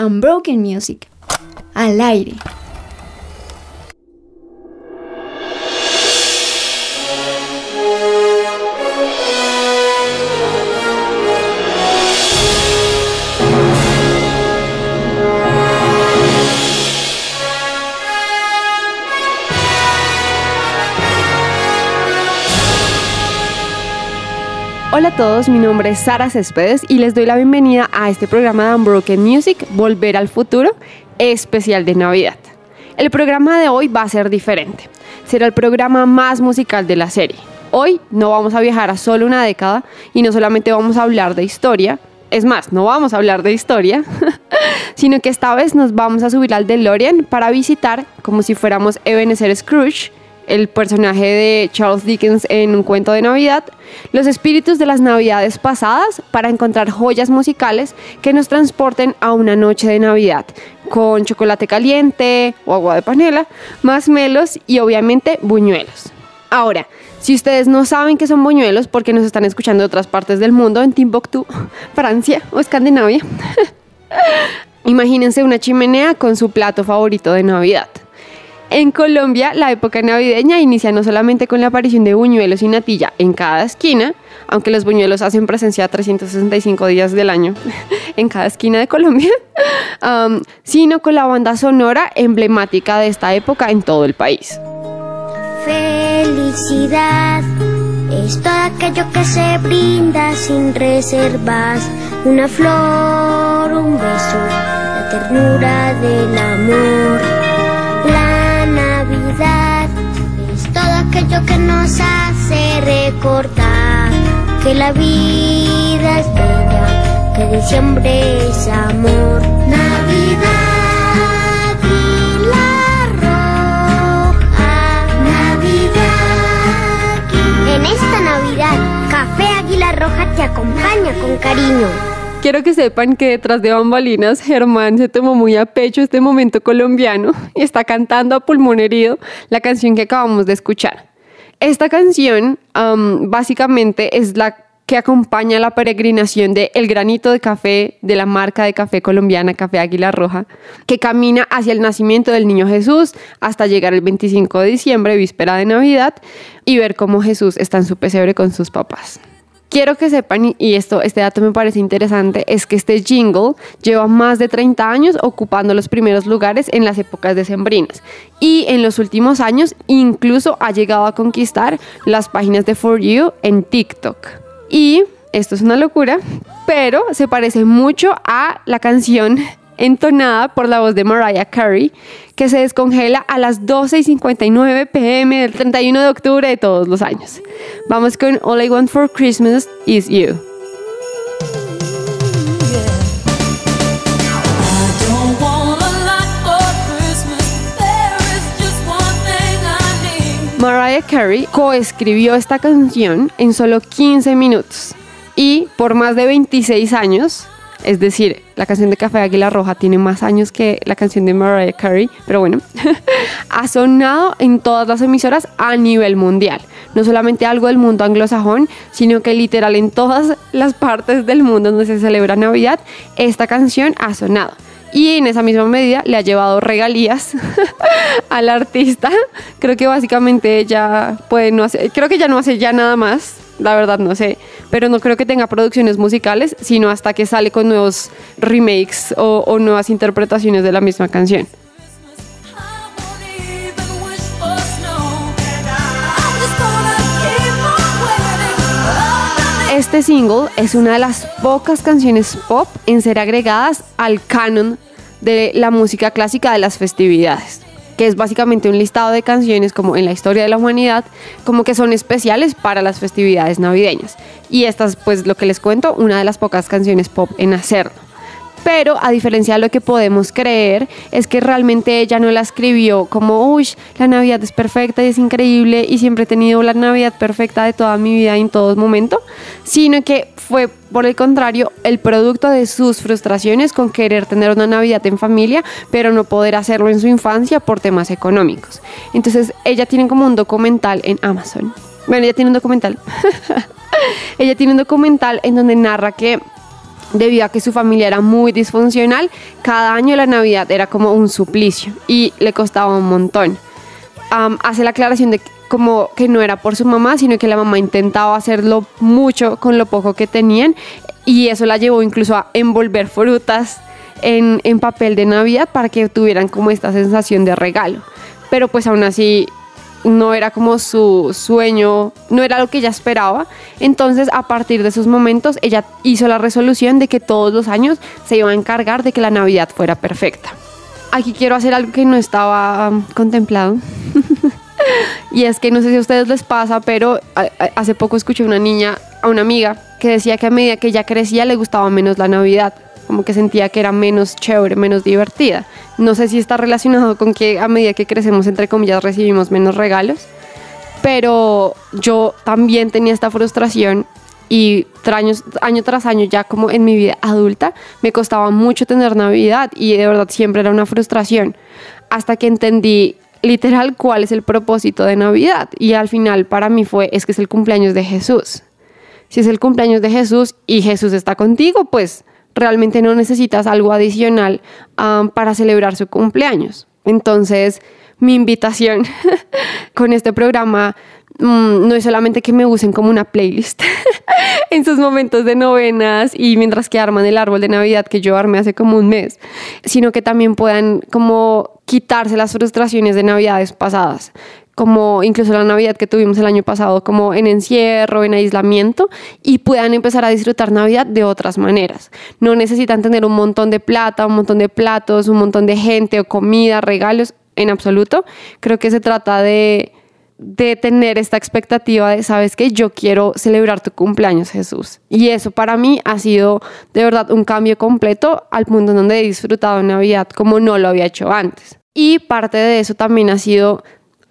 Unbroken Music. Al aire. Todos, mi nombre es Sara Céspedes y les doy la bienvenida a este programa de Unbroken Music, Volver al Futuro, especial de Navidad. El programa de hoy va a ser diferente. Será el programa más musical de la serie. Hoy no vamos a viajar a solo una década y no solamente vamos a hablar de historia, es más, no vamos a hablar de historia, sino que esta vez nos vamos a subir al DeLorean para visitar, como si fuéramos Ebenezer Scrooge, el personaje de Charles Dickens en un cuento de Navidad, los espíritus de las Navidades pasadas para encontrar joyas musicales que nos transporten a una noche de Navidad con chocolate caliente o agua de panela, más melos y obviamente buñuelos. Ahora, si ustedes no saben qué son buñuelos porque nos están escuchando de otras partes del mundo, en Timbuktu, Francia o Escandinavia, imagínense una chimenea con su plato favorito de Navidad. En Colombia, la época navideña inicia no solamente con la aparición de buñuelos y natilla en cada esquina, aunque los buñuelos hacen presencia 365 días del año en cada esquina de Colombia, sino con la banda sonora emblemática de esta época en todo el país. Felicidad es todo aquello que se brinda sin reservas, una flor, un beso, la ternura del amor es todo aquello que nos hace recordar que la vida es bella, que diciembre es amor. Navidad Café Águila Roja te acompaña con cariño. Quiero que sepan que detrás de bambalinas Germán se tomó muy a pecho este momento colombiano y está cantando a pulmón herido la canción que acabamos de escuchar. Esta canción básicamente es la que acompaña la peregrinación de El Granito de Café de la marca de café colombiana Café Águila Roja, que camina hacia el nacimiento del niño Jesús hasta llegar el 25 de diciembre, víspera de Navidad, y ver cómo Jesús está en su pesebre con sus papás. Quiero que sepan, y esto, este dato me parece interesante, es que este jingle lleva más de 30 años ocupando los primeros lugares en las épocas decembrinas y en los últimos años incluso ha llegado a conquistar las páginas de For You en TikTok. Y esto es una locura, pero se parece mucho a la canción entonada por la voz de Mariah Carey, que se descongela a las 12 y 59 pm del 31 de octubre de todos los años. Vamos con All I Want for Christmas Is You. Mariah Carey coescribió esta canción en solo 15 minutos y por más de 26 años es decir, la canción de Café Águila Roja tiene más años que la canción de Mariah Carey, pero bueno, ha sonado en todas las emisoras a nivel mundial. No solamente algo del mundo anglosajón, sino que literal en todas las partes del mundo donde se celebra Navidad, esta canción ha sonado. Y en esa misma medida le ha llevado regalías al artista. Creo que básicamente ella puede no hacer, creo que ya no hace ya nada más la verdad no sé, pero no creo que tenga producciones musicales, sino hasta que sale con nuevos remakes o, nuevas interpretaciones de la misma canción. Este single es una de las pocas canciones pop en ser agregadas al canon de la música clásica de las festividades que es básicamente un listado de canciones como en la historia de la humanidad, como que son especiales para las festividades navideñas. Y esta es pues lo que les cuento, una de las pocas canciones pop en hacerlo. Pero a diferencia de lo que podemos creer, es que realmente ella no la escribió como, uy, la Navidad es perfecta y es increíble y siempre he tenido la Navidad perfecta de toda mi vida en todo momento, sino que fue por el contrario el producto de sus frustraciones con querer tener una Navidad en familia, pero no poder hacerlo en su infancia por temas económicos. Entonces ella tiene como un documental en Amazon. Bueno, ella tiene un documental. ella tiene un documental en donde narra que debido a que su familia era muy disfuncional, cada año la Navidad era como un suplicio y le costaba un montón. hace la aclaración de como que no era por su mamá, sino que la mamá intentaba hacerlo mucho con lo poco que tenían y eso la llevó incluso a envolver frutas en, en papel de Navidad para que tuvieran como esta sensación de regalo. Pero pues aún así no era como su sueño, no era lo que ella esperaba. Entonces, a partir de esos momentos, ella hizo la resolución de que todos los años se iba a encargar de que la Navidad fuera perfecta. Aquí quiero hacer algo que no estaba um, contemplado. y es que no sé si a ustedes les pasa, pero hace poco escuché a una niña, a una amiga, que decía que a medida que ella crecía le gustaba menos la Navidad como que sentía que era menos chévere, menos divertida. No sé si está relacionado con que a medida que crecemos, entre comillas, recibimos menos regalos, pero yo también tenía esta frustración y año tras año ya como en mi vida adulta me costaba mucho tener Navidad y de verdad siempre era una frustración hasta que entendí literal cuál es el propósito de Navidad y al final para mí fue es que es el cumpleaños de Jesús. Si es el cumpleaños de Jesús y Jesús está contigo, pues realmente no necesitas algo adicional um, para celebrar su cumpleaños. Entonces, mi invitación con este programa mm, no es solamente que me usen como una playlist en sus momentos de novenas y mientras que arman el árbol de Navidad que yo armé hace como un mes, sino que también puedan como quitarse las frustraciones de Navidades pasadas, como incluso la Navidad que tuvimos el año pasado, como en encierro, en aislamiento, y puedan empezar a disfrutar Navidad de otras maneras. No necesitan tener un montón de plata, un montón de platos, un montón de gente o comida, regalos, en absoluto. Creo que se trata de, de tener esta expectativa de, sabes que yo quiero celebrar tu cumpleaños, Jesús. Y eso para mí ha sido de verdad un cambio completo al punto en donde he disfrutado Navidad como no lo había hecho antes. Y parte de eso también ha sido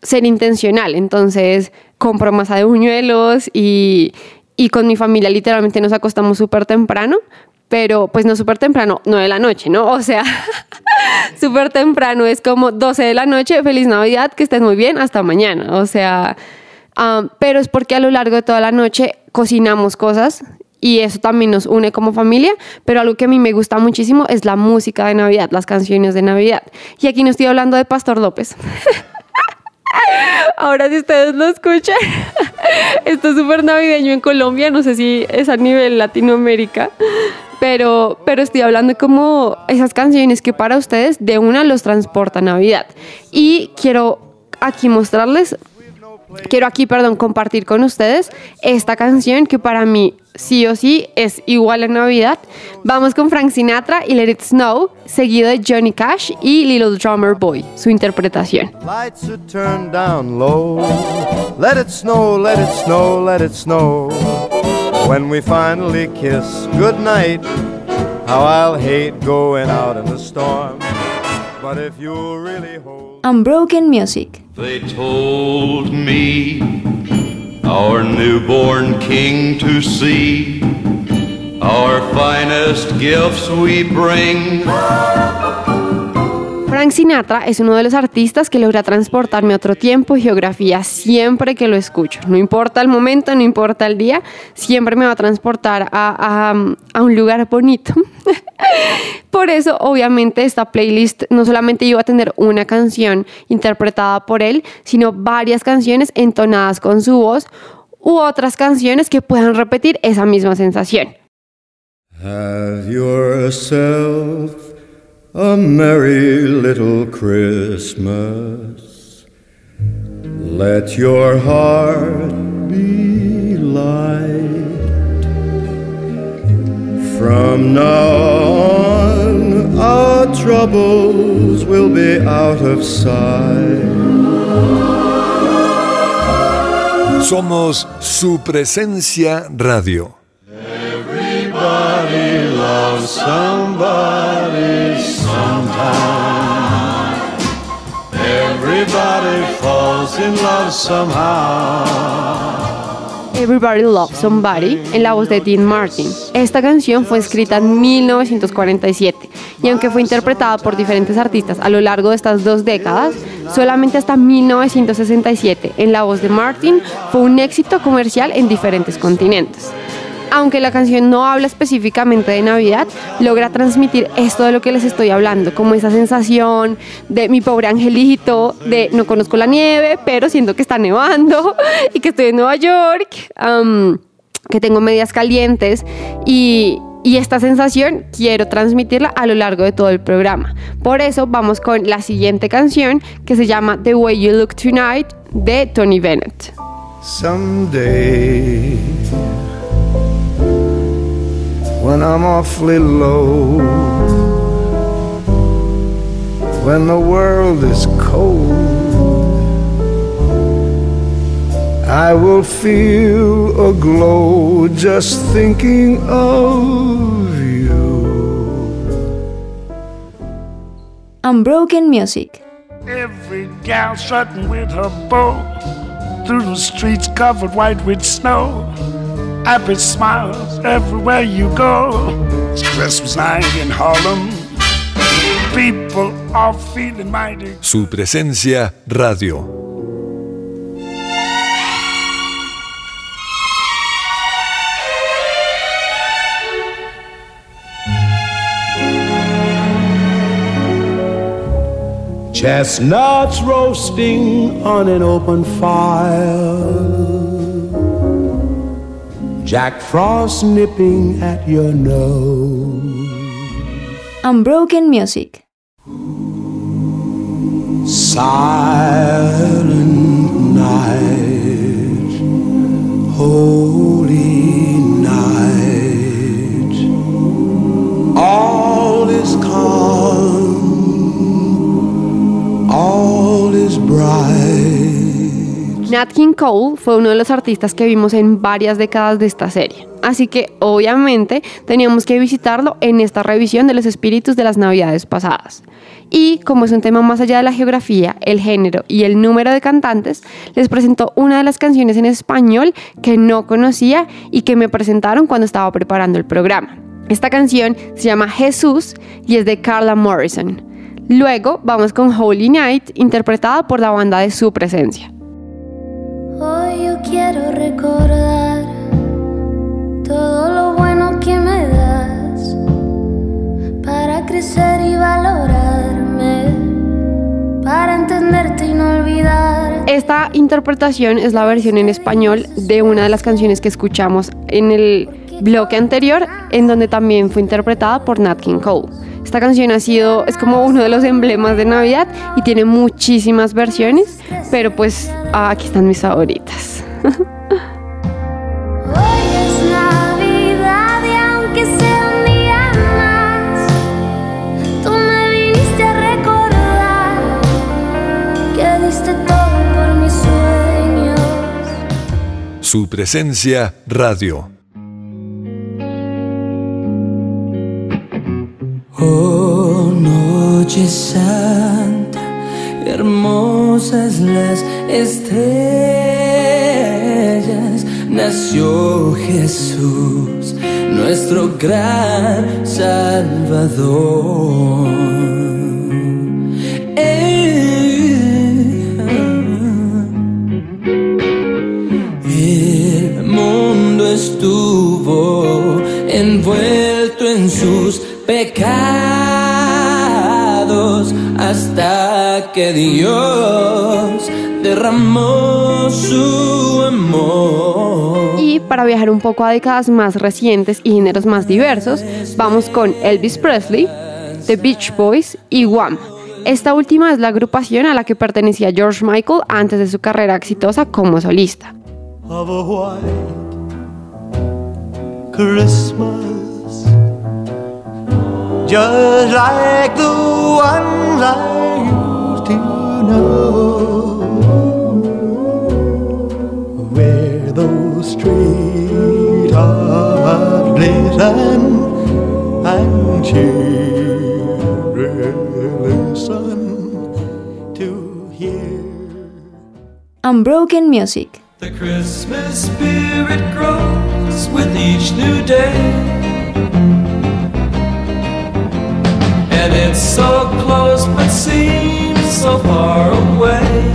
ser intencional. Entonces compro masa de buñuelos y, y con mi familia literalmente nos acostamos súper temprano, pero pues no súper temprano, no de la noche, ¿no? O sea, súper temprano es como 12 de la noche, feliz Navidad, que estés muy bien, hasta mañana. O sea, pero es porque a lo largo de toda la noche cocinamos cosas y eso también nos une como familia, pero algo que a mí me gusta muchísimo es la música de Navidad, las canciones de Navidad. Y aquí no estoy hablando de Pastor López. Ahora si ustedes lo escuchan, esto es súper navideño en Colombia, no sé si es a nivel Latinoamérica, pero, pero estoy hablando como esas canciones que para ustedes de una los transporta Navidad. Y quiero aquí mostrarles quiero aquí, perdón, compartir con ustedes esta canción que para mí sí o sí es igual a Navidad. Vamos con Frank Sinatra y Let It Snow, seguido de Johnny Cash y Little Drummer Boy, su interpretación. Lights are turned down low. Let it snow, let it snow, let it snow. When we finally kiss goodnight, how I'll hate going out in the storm. But if you really hold Unbroken Music. They told me our newborn king to see, our finest gifts we bring. Frank Sinatra es uno de los artistas que logra transportarme a otro tiempo y geografía siempre que lo escucho. No importa el momento, no importa el día, siempre me va a transportar a, a, un lugar bonito. por eso, obviamente, esta playlist no solamente iba a tener una canción interpretada por él, sino varias canciones entonadas con su voz u otras canciones que puedan repetir esa misma sensación. A merry little Christmas. Let your heart be light. From now on, our troubles will be out of sight. Somos su presencia radio. Everybody loves somebody Everybody falls in love somehow. Everybody Loves Somebody en la voz de Dean Martin. Esta canción fue escrita en 1947 y aunque fue interpretada por diferentes artistas a lo largo de estas dos décadas, solamente hasta 1967 en la voz de Martin fue un éxito comercial en diferentes continentes. Aunque la canción no habla específicamente de Navidad, logra transmitir esto de lo que les estoy hablando, como esa sensación de mi pobre angelito, de no conozco la nieve, pero siento que está nevando y que estoy en Nueva York, que tengo medias calientes y, y esta sensación quiero transmitirla a lo largo de todo el programa. Por eso vamos con la siguiente canción que se llama The Way You Look Tonight de Tony Bennett. Someday, when I'm awfully low, when the world is cold. I will feel a glow just thinking of you. Unbroken Music. Every gal strutting with her bow through the streets covered white with snow. Happy smiles everywhere you go. It's Christmas night in Harlem. People are feeling mighty. Su presencia radio. Chestnuts roasting on an open fire. Jack Frost nipping at your nose. Unbroken Music. Silent night, holy Nat King Cole fue uno de los artistas que vimos en varias décadas de esta serie, así que obviamente teníamos que visitarlo en esta revisión de los espíritus de las navidades pasadas. Y como es un tema más allá de la geografía, el género y el número de cantantes, les presentó una de las canciones en español que no conocía y que me presentaron cuando estaba preparando el programa. Esta canción se llama Jesús y es de Carla Morrison. Luego vamos con Holy Night, interpretada por la banda de su presencia. Quiero recordar todo lo bueno que me das para crecer y valorarme, para entenderte y no olvidar. Esta interpretación es la versión en español de una de las canciones que escuchamos en el bloque anterior, en donde también fue interpretada por Nat King Cole. Esta canción ha sido, es como uno de los emblemas de Navidad y tiene muchísimas versiones, pero pues ah, aquí están mis favoritas. Hoy es Navidad y aunque sea un día más, tú me viniste a recordar que diste todo por mis sueños. Su presencia radio. Oh, noche santa, hermosas las estrellas, nació Jesús, nuestro gran Salvador. El mundo estuvo envuelto en sus pecados hasta que Dios derramó su amor. Y para viajar un poco a décadas más recientes y géneros más diversos, vamos con Elvis Presley, The Beach Boys y Wham. Esta última es la agrupación a la que pertenecía George Michael antes de su carrera exitosa como solista. of a white Christmas, just like the ones streetlights glisten and children listen to hear. Unbroken Music. The Christmas spirit grows with each new day. And it's so close but seems so far away.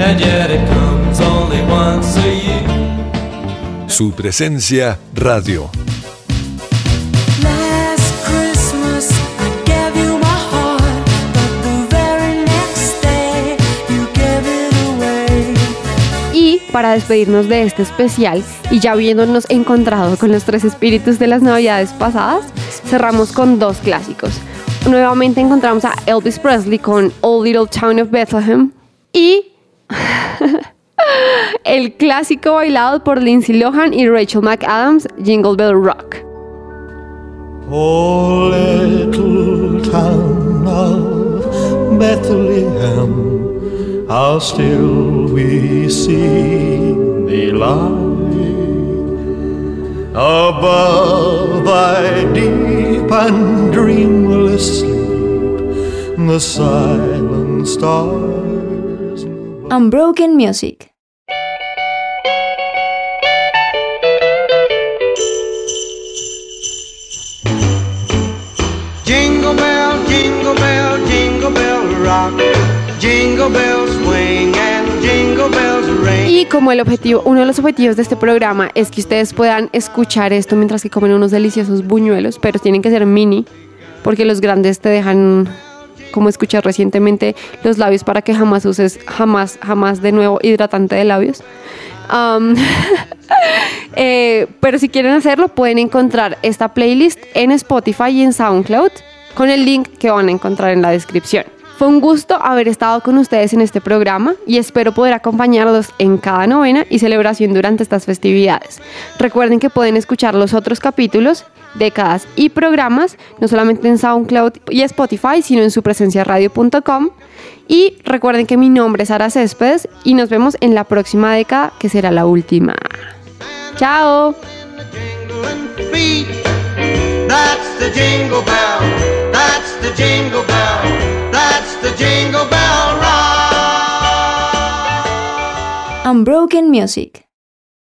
And yet it comes only once a year. Su presencia radio. Y para despedirnos de este especial y ya habiéndonos encontrado con los tres espíritus de las navidades pasadas, cerramos con dos clásicos. Nuevamente encontramos a Elvis Presley con Old Little Town of Bethlehem y el clásico bailado por Lindsay Lohan y Rachel McAdams, Jingle Bell Rock. Oh, little town of Bethlehem, how still we see thee lie above thy deep and dreamless sleep. The silent stars. Unbroken Music. Jingle bell, jingle bell, jingle bell rock. Jingle bells swing and jingle bells ring. Y como el objetivo, uno de los objetivos de este programa es que ustedes puedan escuchar esto mientras que comen unos deliciosos buñuelos, pero tienen que ser mini, porque los grandes te dejan, como escuché recientemente, los labios para que jamás uses, jamás, jamás de nuevo hidratante de labios. Eh, pero si quieren hacerlo, pueden encontrar esta playlist en Spotify y en SoundCloud con el link que van a encontrar en la descripción. Fue un gusto haber estado con ustedes en este programa y espero poder acompañarlos en cada novena y celebración durante estas festividades. Recuerden que pueden escuchar los otros capítulos, décadas y programas, no solamente en SoundCloud y Spotify, sino en su presencia radio.com. Y recuerden que mi nombre es Sara Céspedes y nos vemos en la próxima década, que será la última. ¡Chao! That's the jingle bell. That's the jingle bell. That's the jingle bell. Unbroken Music.